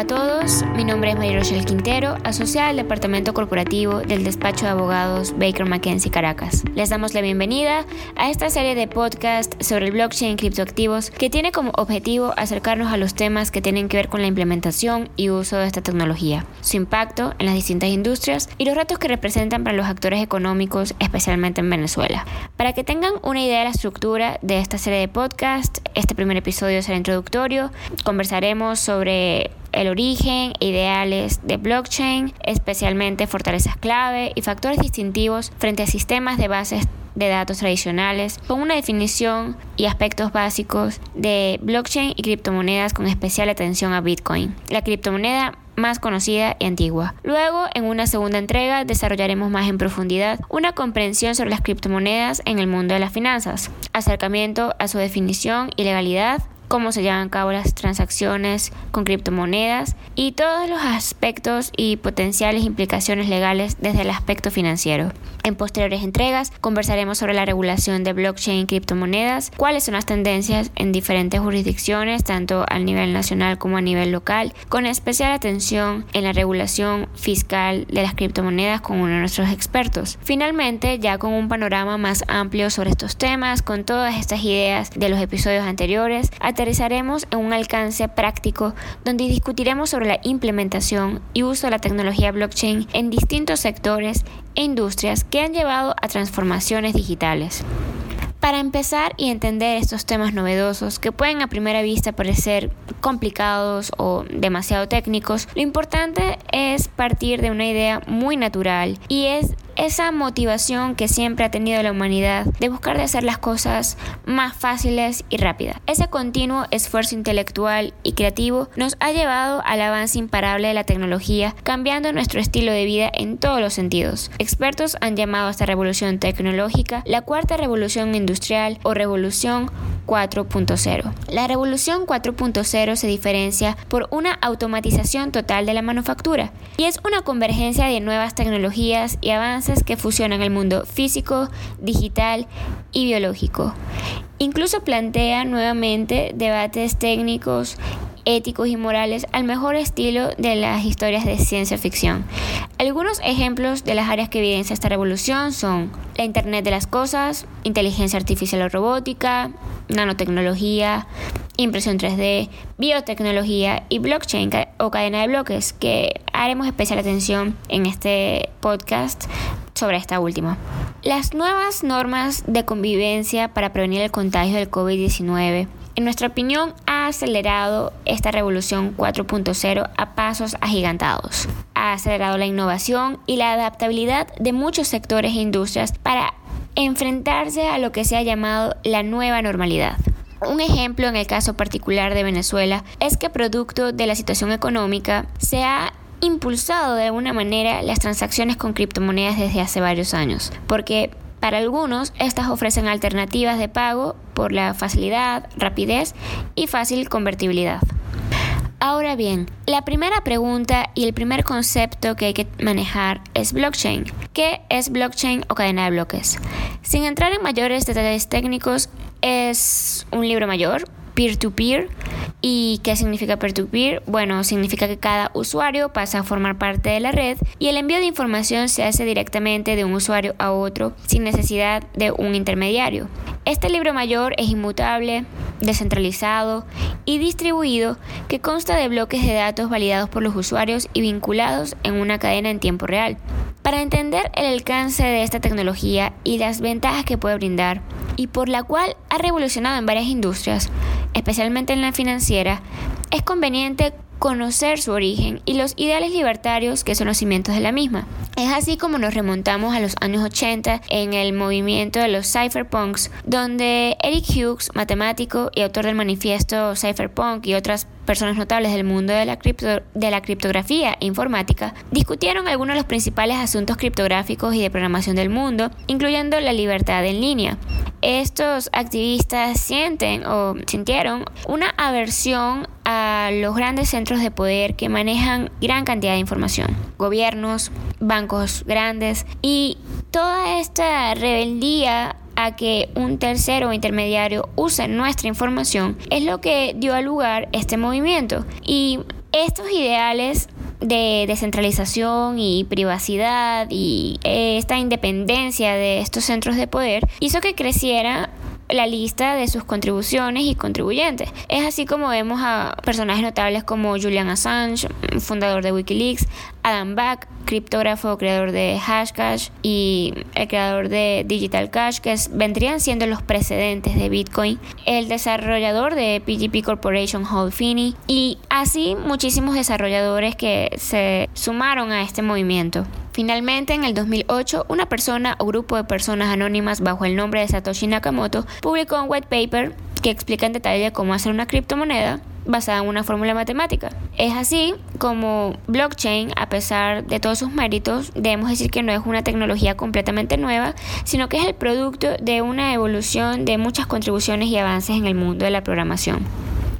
a todos, mi nombre es María Rochelle Quintero, asociada al Departamento Corporativo del Despacho de Abogados Baker McKenzie Caracas. Les damos la bienvenida a esta serie de podcast sobre el blockchain y criptoactivos que tiene como objetivo acercarnos a los temas que tienen que ver con la implementación y uso de esta tecnología, su impacto en las distintas industrias y los retos que representan para los actores económicos, especialmente en Venezuela. Para que tengan una idea de la estructura de esta serie de podcast, este primer episodio será introductorio, conversaremos sobre el origen, ideales de blockchain, especialmente fortalezas clave y factores distintivos frente a sistemas de bases de datos tradicionales, con una definición y aspectos básicos de blockchain y criptomonedas con especial atención a Bitcoin, la criptomoneda más conocida y antigua. Luego, en una segunda entrega, desarrollaremos más en profundidad una comprensión sobre las criptomonedas en el mundo de las finanzas, acercamiento a su definición y legalidad, cómo se llevan a cabo las transacciones con criptomonedas y todos los aspectos y potenciales implicaciones legales desde el aspecto financiero. En posteriores entregas conversaremos sobre la regulación de blockchain y criptomonedas, cuáles son las tendencias en diferentes jurisdicciones, tanto a nivel nacional como a nivel local, con especial atención en la regulación fiscal de las criptomonedas con uno de nuestros expertos. Finalmente, ya con un panorama más amplio sobre estos temas, con todas estas ideas de los episodios anteriores, aterrizaremos en un alcance práctico donde discutiremos sobre la implementación y uso de la tecnología blockchain en distintos sectores e industrias que han llevado a transformaciones digitales. Para empezar y entender estos temas novedosos que pueden a primera vista parecer complicados o demasiado técnicos, lo importante es partir de una idea muy natural y es esa motivación que siempre ha tenido la humanidad de buscar de hacer las cosas más fáciles y rápidas. Ese continuo esfuerzo intelectual y creativo nos ha llevado al avance imparable de la tecnología, cambiando nuestro estilo de vida en todos los sentidos. Expertos han llamado a esta revolución tecnológica la cuarta revolución industrial o revolución 4.0. La revolución 4.0 se diferencia por una automatización total de la manufactura y es una convergencia de nuevas tecnologías y avances que fusionan el mundo físico, digital y biológico. Incluso plantea nuevamente debates técnicos éticos y morales al mejor estilo de las historias de ciencia ficción. Algunos ejemplos de las áreas que evidencia esta revolución son la Internet de las Cosas, inteligencia artificial o robótica, nanotecnología, impresión 3D, biotecnología y blockchain o cadena de bloques, que haremos especial atención en este podcast sobre esta última. Las nuevas normas de convivencia para prevenir el contagio del COVID-19 en nuestra opinión, ha acelerado esta revolución 4.0 a pasos agigantados. Ha acelerado la innovación y la adaptabilidad de muchos sectores e industrias para enfrentarse a lo que se ha llamado la nueva normalidad. Un ejemplo en el caso particular de Venezuela es que producto de la situación económica se ha impulsado de alguna manera las transacciones con criptomonedas desde hace varios años, porque para algunos, estas ofrecen alternativas de pago por la facilidad, rapidez y fácil convertibilidad. Ahora bien, la primera pregunta y el primer concepto que hay que manejar es blockchain. ¿Qué es blockchain o cadena de bloques? Sin entrar en mayores detalles técnicos, es un libro mayor, peer-to-peer, ¿Y qué significa peer-to-peer? Bueno, significa que cada usuario pasa a formar parte de la red y el envío de información se hace directamente de un usuario a otro sin necesidad de un intermediario. Este libro mayor es inmutable, descentralizado y distribuido que consta de bloques de datos validados por los usuarios y vinculados en una cadena en tiempo real. Para entender el alcance de esta tecnología y las ventajas que puede brindar, y por la cual ha revolucionado en varias industrias, especialmente en la financiera, es conveniente conocer su origen y los ideales libertarios que son los cimientos de la misma. Es así como nos remontamos a los años 80 en el movimiento de los cypherpunks, donde Eric Hughes, matemático y autor del manifiesto Cypherpunk y otras personas notables del mundo de la, criptografía informática, discutieron algunos de los principales asuntos criptográficos y de programación del mundo, incluyendo la libertad en línea. Estos activistas sienten o sintieron una aversión a los grandes centros de poder que manejan gran cantidad de información, gobiernos, bancos grandes y toda esta rebeldía que un tercero intermediario use nuestra información es lo que dio a lugar este movimiento. Y Estos ideales de descentralización y privacidad y esta independencia de estos centros de poder hizo que creciera la lista de sus contribuciones y contribuyentes. Es así como vemos a personajes notables como Julian Assange, fundador de Wikileaks, Adam Back, criptógrafo, creador de Hashcash y el creador de Digital Cash, que vendrían siendo los precedentes de Bitcoin, el desarrollador de PGP Corporation, Hall Finney, y así muchísimos desarrolladores que se sumaron a este movimiento. Finalmente, en el 2008, una persona o grupo de personas anónimas bajo el nombre de Satoshi Nakamoto publicó un white paper que explica en detalle cómo hacer una criptomoneda basada en una fórmula matemática. Es así como blockchain, a pesar de todos sus méritos, debemos decir que no es una tecnología completamente nueva, sino que es el producto de una evolución de muchas contribuciones y avances en el mundo de la programación.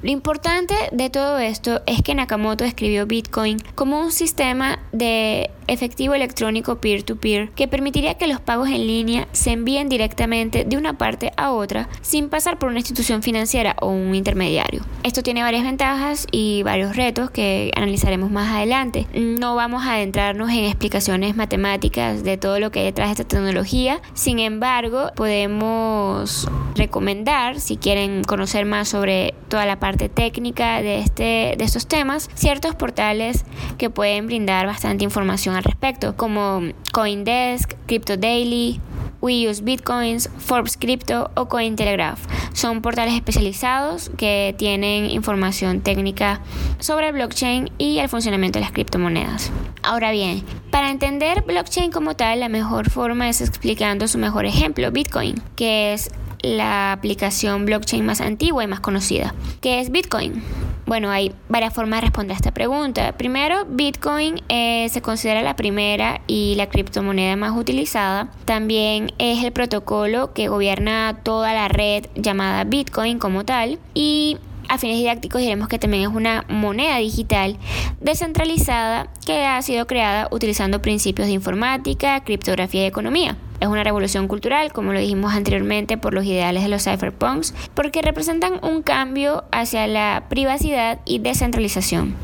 Lo importante de todo esto es que Nakamoto escribió Bitcoin como un sistema de efectivo electrónico peer-to-peer que permitiría que los pagos en línea se envíen directamente de una parte a otra sin pasar por una institución financiera o un intermediario. Esto tiene varias ventajas y varios retos que analizaremos más adelante. No vamos a adentrarnos en explicaciones matemáticas de todo lo que hay detrás de esta tecnología, sin embargo podemos recomendar, si quieren conocer más sobre toda la parte técnica de, este, de estos temas, ciertos portales que pueden brindar bastante información respecto, como Coindesk, Crypto Daily, We Use Bitcoins, Forbes Crypto o Cointelegraph. Son portales especializados que tienen información técnica sobre blockchain y el funcionamiento de las criptomonedas. Ahora bien, para entender blockchain como tal, la mejor forma es explicando su mejor ejemplo, Bitcoin, que es la aplicación blockchain más antigua y más conocida, que es Bitcoin. Bueno, hay varias formas de responder a esta pregunta. Primero, Bitcoin eh, se considera la primera y la criptomoneda más utilizada. También es el protocolo que gobierna toda la red llamada Bitcoin como tal. Y a fines didácticos diremos que también es una moneda digital descentralizada que ha sido creada utilizando principios de informática, criptografía y economía. Es una revolución cultural, como lo dijimos anteriormente, por los ideales de los cypherpunks, porque representan un cambio hacia la privacidad y descentralización.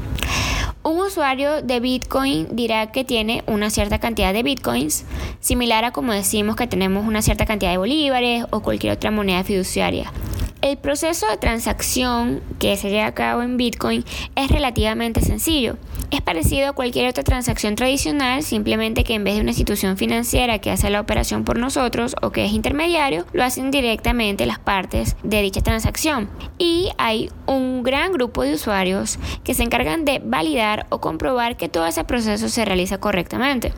Un usuario de Bitcoin dirá que tiene una cierta cantidad de Bitcoins, similar a como decimos que tenemos una cierta cantidad de bolívares o cualquier otra moneda fiduciaria. El proceso de transacción que se lleva a cabo en Bitcoin es relativamente sencillo. Es parecido a cualquier otra transacción tradicional, simplemente que en vez de una institución financiera que hace la operación por nosotros o que es intermediario, lo hacen directamente las partes de dicha transacción. Y hay un gran grupo de usuarios que se encargan de validar o comprobar que todo ese proceso se realiza correctamente.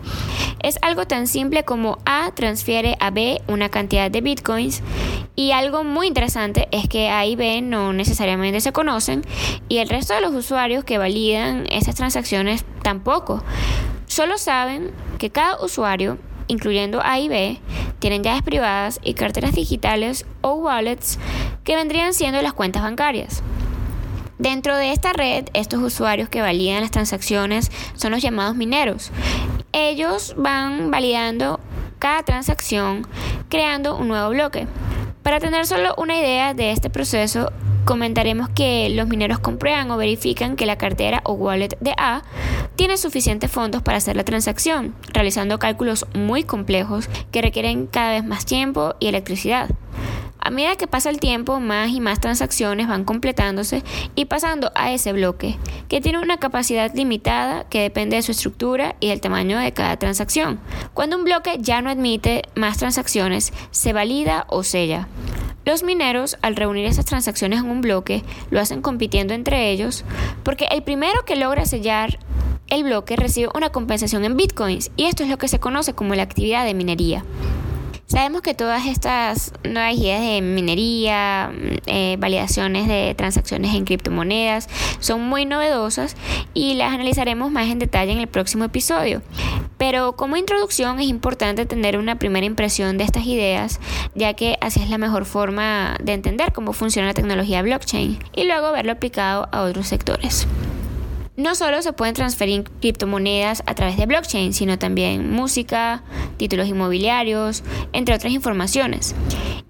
Es algo tan simple como A transfiere a B una cantidad de bitcoins y algo muy interesante es que A y B no necesariamente se conocen y el resto de los usuarios que validan esas transacciones tampoco. Solo saben que cada usuario, incluyendo A y B, tienen llaves privadas y carteras digitales o wallets que vendrían siendo las cuentas bancarias. Dentro de esta red, estos usuarios que validan las transacciones son los llamados mineros. Ellos van validando cada transacción creando un nuevo bloque. Para tener solo una idea de este proceso, comentaremos que los mineros comprueban o verifican que la cartera o wallet de A tiene suficientes fondos para hacer la transacción, realizando cálculos muy complejos que requieren cada vez más tiempo y electricidad. A medida que pasa el tiempo, más y más transacciones van completándose y pasando a ese bloque, que tiene una capacidad limitada que depende de su estructura y del tamaño de cada transacción. Cuando un bloque ya no admite más transacciones, se valida o sella. Los mineros, al reunir esas transacciones en un bloque, lo hacen compitiendo entre ellos, porque el primero que logra sellar el bloque recibe una compensación en bitcoins, y esto es lo que se conoce como la actividad de minería. Sabemos que todas estas nuevas ideas de minería, eh, validaciones de transacciones en criptomonedas son muy novedosas y las analizaremos más en detalle en el próximo episodio. Pero como introducción es importante tener una primera impresión de estas ideas, ya que así es la mejor forma de entender cómo funciona la tecnología blockchain y luego verlo aplicado a otros sectores. No solo se pueden transferir criptomonedas a través de blockchain, sino también música, títulos inmobiliarios, entre otras informaciones.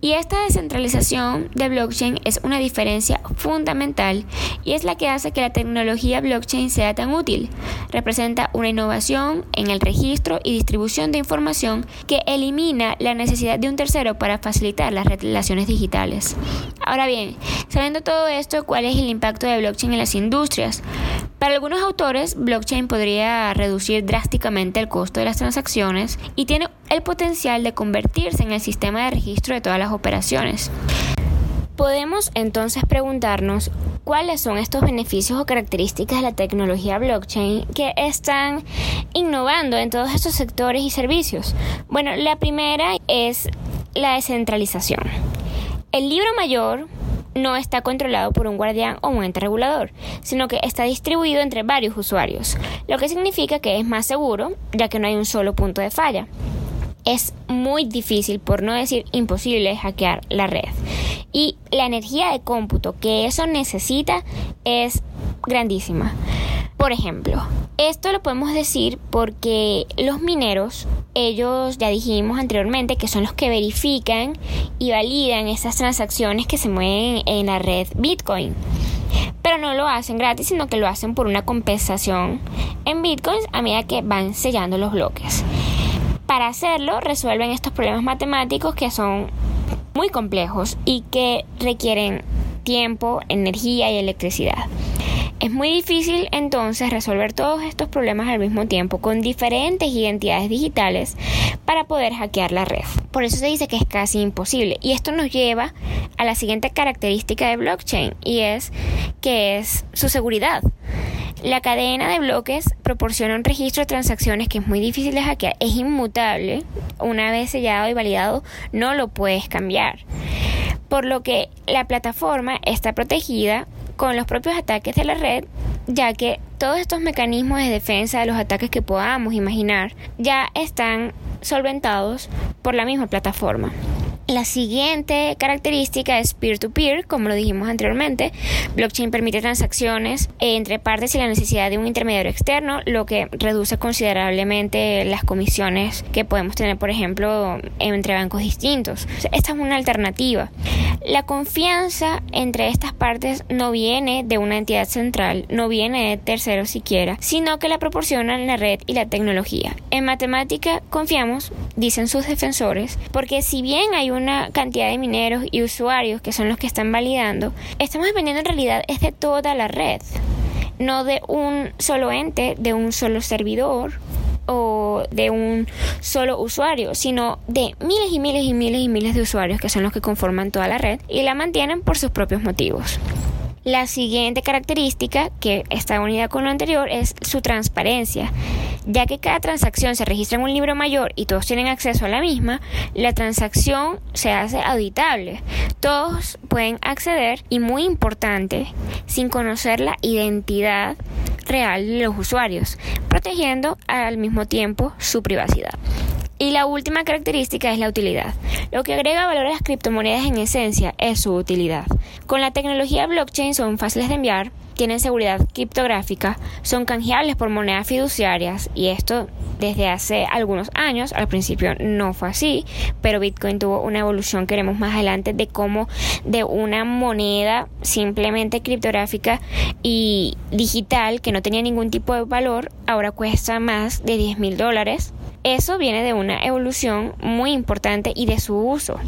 Y esta descentralización de blockchain es una diferencia fundamental y es la que hace que la tecnología blockchain sea tan útil. Representa una innovación en el registro y distribución de información que elimina la necesidad de un tercero para facilitar las relaciones digitales. Ahora bien, sabiendo todo esto, ¿cuál es el impacto de blockchain en las industrias? Para algunos autores, blockchain podría reducir drásticamente el costo de las transacciones y tiene el potencial de convertirse en el sistema de registro de todas las operaciones. Podemos entonces preguntarnos cuáles son estos beneficios o características de la tecnología blockchain que están innovando en todos estos sectores y servicios. Bueno, la primera es la descentralización. El libro mayor no está controlado por un guardián o un ente regulador, sino que está distribuido entre varios usuarios, lo que significa que es más seguro, ya que no hay un solo punto de falla. Es muy difícil, por no decir imposible, hackear la red. Y la energía de cómputo que eso necesita es grandísima. Por ejemplo, esto lo podemos decir porque los mineros, ellos ya dijimos anteriormente que son los que verifican y validan esas transacciones que se mueven en la red Bitcoin. Pero no lo hacen gratis, sino que lo hacen por una compensación en Bitcoins a medida que van sellando los bloques. Para hacerlo, resuelven estos problemas matemáticos que son muy complejos y que requieren tiempo, energía y electricidad. Es muy difícil entonces resolver todos estos problemas al mismo tiempo con diferentes identidades digitales para poder hackear la red. Por eso se dice que es casi imposible. Y esto nos lleva a la siguiente característica de blockchain y es que es su seguridad. La cadena de bloques proporciona un registro de transacciones que es muy difícil de hackear, es inmutable, una vez sellado y validado no lo puedes cambiar. Por lo que la plataforma está protegida con los propios ataques de la red, ya que todos estos mecanismos de defensa de los ataques que podamos imaginar ya están solventados por la misma plataforma. La siguiente característica es peer-to-peer, como lo dijimos anteriormente. Blockchain permite transacciones entre partes sin la necesidad de un intermediario externo, lo que reduce considerablemente las comisiones que podemos tener, por ejemplo, entre bancos distintos. Esta es una alternativa. La confianza entre estas partes no viene de una entidad central, no viene de terceros siquiera, sino que la proporcionan la red y la tecnología. En matemática confiamos, dicen sus defensores, porque si bien hay una cantidad de mineros y usuarios que son los que están validando, estamos dependiendo en realidad es de toda la red, no de un solo ente, de un solo servidor o de un solo usuario, sino de miles y miles y miles y miles de usuarios que son los que conforman toda la red y la mantienen por sus propios motivos. La siguiente característica que está unida con lo anterior es su transparencia. Ya que cada transacción se registra en un libro mayor y todos tienen acceso a la misma, la transacción se hace auditable. Todos pueden acceder y muy importante, sin conocer la identidad real de los usuarios, protegiendo al mismo tiempo su privacidad. Y la última característica es la utilidad. Lo que agrega valor a las criptomonedas en esencia es su utilidad. Con la tecnología blockchain son fáciles de enviar, tienen seguridad criptográfica, son canjeables por monedas fiduciarias y esto desde hace algunos años, al principio no fue así, pero Bitcoin tuvo una evolución que veremos más adelante de cómo de una moneda simplemente criptográfica y digital que no tenía ningún tipo de valor, ahora cuesta más de 10 mil dólares eso viene de una evolución muy importante y de su uso.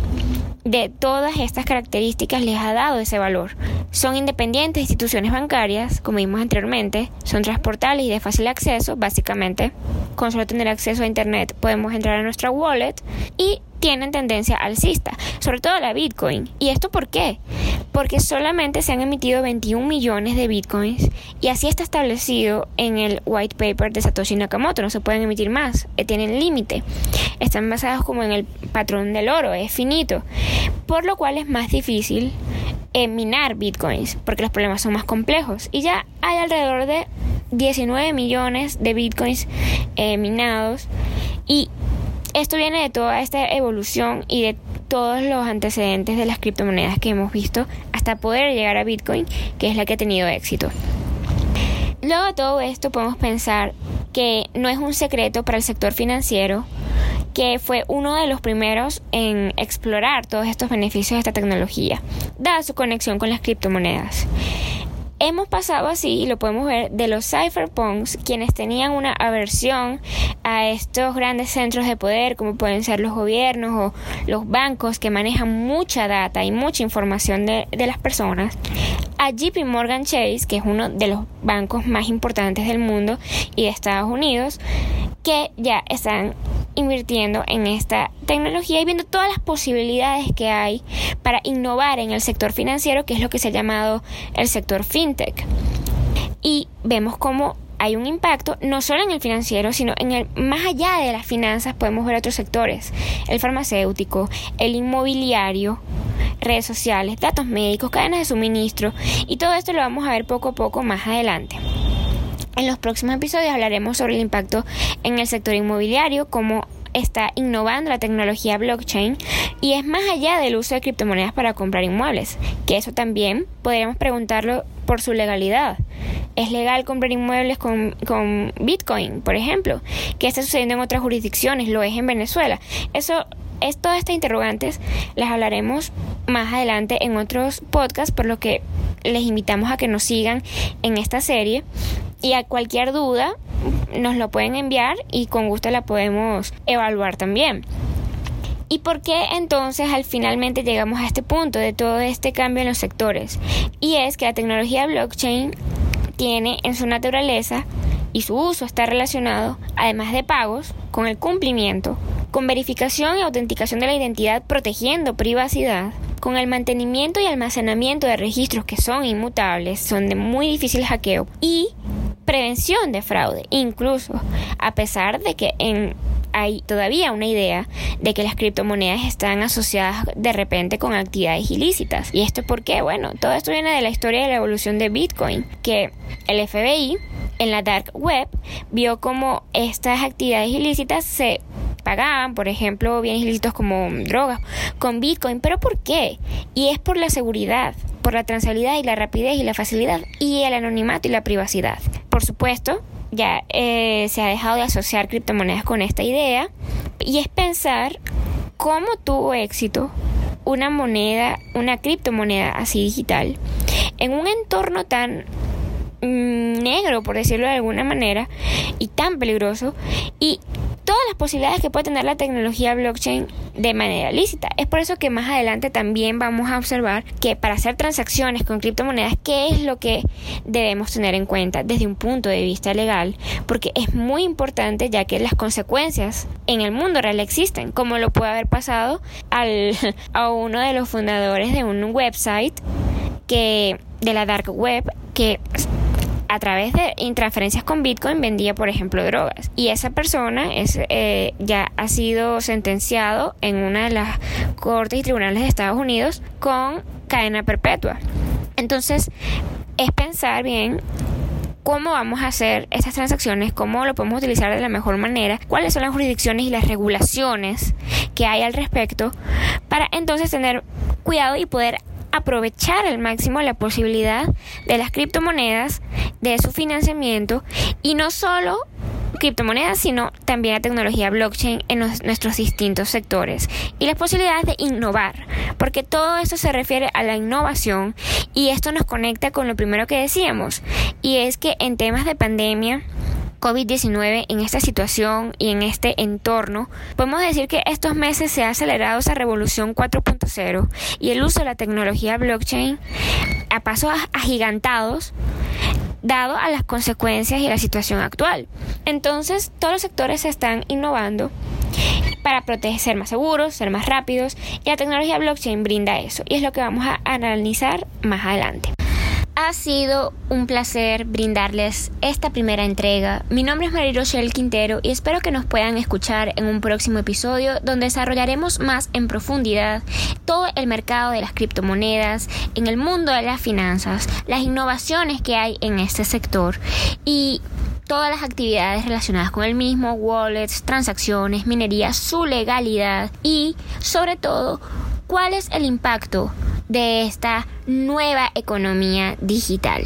De todas estas características les ha dado ese valor. Son independientes instituciones bancarias, como vimos anteriormente, son transportables y de fácil acceso, básicamente. Con solo tener acceso a Internet podemos entrar a nuestra wallet y tienen tendencia alcista, sobre todo la Bitcoin. ¿Y esto por qué? Porque solamente se han emitido 21 millones de Bitcoins y así está establecido en el white paper de Satoshi Nakamoto, no se pueden emitir más, eh, tienen límite. Están basados como en el patrón del oro, es finito, por lo cual es más difícil eh, minar Bitcoins porque los problemas son más complejos y ya hay alrededor de 19 millones de Bitcoins eh, minados y esto viene de toda esta evolución y de todos los antecedentes de las criptomonedas que hemos visto hasta poder llegar a Bitcoin, que es la que ha tenido éxito. Luego de todo esto podemos pensar que no es un secreto para el sector financiero que fue uno de los primeros en explorar todos estos beneficios de esta tecnología, dada su conexión con las criptomonedas. Hemos pasado así, y lo podemos ver, de los cypherpunks, quienes tenían una aversión a estos grandes centros de poder, como pueden ser los gobiernos o los bancos que manejan mucha data y mucha información de, de las personas, a JP Morgan Chase, que es uno de los bancos más importantes del mundo y de Estados Unidos, que ya están invirtiendo en esta tecnología y viendo todas las posibilidades que hay para innovar en el sector financiero, que es lo que se ha llamado el sector fintech. Y vemos cómo hay un impacto no solo en el financiero, sino en el más allá de las finanzas podemos ver otros sectores, el farmacéutico, el inmobiliario, redes sociales, datos médicos, cadenas de suministro y todo esto lo vamos a ver poco a poco más adelante. En los próximos episodios hablaremos sobre el impacto en el sector inmobiliario, cómo está innovando la tecnología blockchain y es más allá del uso de criptomonedas para comprar inmuebles, que eso también podríamos preguntarlo por su legalidad. ¿Es legal comprar inmuebles con, con Bitcoin, por ejemplo? ¿Qué está sucediendo en otras jurisdicciones? ¿Lo es en Venezuela? Eso es todas estas interrogantes las hablaremos más adelante en otros podcasts, por lo que les invitamos a que nos sigan en esta serie y a cualquier duda nos lo pueden enviar y con gusto la podemos evaluar también. ¿Y por qué entonces al finalmente llegamos a este punto de todo este cambio en los sectores? Y es que la tecnología blockchain tiene en su naturaleza y su uso está relacionado, además de pagos, con el cumplimiento, con verificación y autenticación de la identidad protegiendo privacidad, con el mantenimiento y almacenamiento de registros que son inmutables, son de muy difícil hackeo y prevención de fraude, incluso a pesar de que en hay todavía una idea de que las criptomonedas están asociadas de repente con actividades ilícitas. ¿Y esto por qué? Bueno, todo esto viene de la historia de la evolución de Bitcoin, que el FBI en la dark web vio como estas actividades ilícitas se pagaban, por ejemplo, bienes ilícitos como drogas, con Bitcoin. ¿Pero por qué? Y es por la seguridad, por la transabilidad y la rapidez y la facilidad y el anonimato y la privacidad. Por supuesto, ya eh, se ha dejado de asociar criptomonedas con esta idea y es pensar cómo tuvo éxito una moneda, una criptomoneda así digital, en un entorno tan negro, por decirlo de alguna manera, y tan peligroso, y todas las posibilidades que puede tener la tecnología blockchain de manera lícita. Es por eso que más adelante también vamos a observar que para hacer transacciones con criptomonedas, ¿qué es lo que debemos tener en cuenta desde un punto de vista legal? Porque es muy importante ya que las consecuencias en el mundo real existen, como lo puede haber pasado al, a uno de los fundadores de un website que de la dark web que a través de transferencias con Bitcoin vendía, por ejemplo, drogas. Y esa persona es, eh, ya ha sido sentenciado en una de las cortes y tribunales de Estados Unidos con cadena perpetua. Entonces, es pensar bien cómo vamos a hacer estas transacciones, cómo lo podemos utilizar de la mejor manera, cuáles son las jurisdicciones y las regulaciones que hay al respecto, para entonces tener cuidado y poder aprovechar al máximo la posibilidad de las criptomonedas, de su financiamiento y no solo criptomonedas, sino también la tecnología blockchain en nuestros distintos sectores y las posibilidades de innovar, porque todo esto se refiere a la innovación y esto nos conecta con lo primero que decíamos, y es que en temas de pandemia, COVID-19 en esta situación y en este entorno, podemos decir que estos meses se ha acelerado esa revolución 4.0 y el uso de la tecnología blockchain a pasos agigantados dado a las consecuencias y la situación actual. Entonces, todos los sectores se están innovando para proteger, ser más seguros, ser más rápidos y la tecnología blockchain brinda eso y es lo que vamos a analizar más adelante. Ha sido un placer brindarles esta primera entrega. Mi nombre es María Rochelle Quintero y espero que nos puedan escuchar en un próximo episodio donde desarrollaremos más en profundidad todo el mercado de las criptomonedas, en el mundo de las finanzas, las innovaciones que hay en este sector y todas las actividades relacionadas con el mismo, wallets, transacciones, minería, su legalidad y sobre todo cuál es el impacto de esta nueva economía digital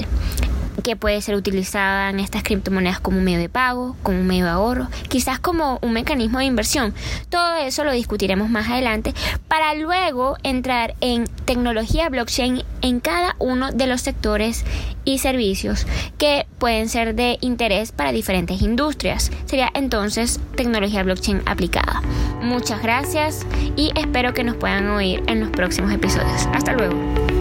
que puede ser utilizada en estas criptomonedas como medio de pago, como medio de ahorro, quizás como un mecanismo de inversión. Todo eso lo discutiremos más adelante para luego entrar en tecnología blockchain en cada uno de los sectores y servicios que pueden ser de interés para diferentes industrias. Sería entonces tecnología blockchain aplicada. Muchas gracias y espero que nos puedan oír en los próximos episodios. Hasta luego.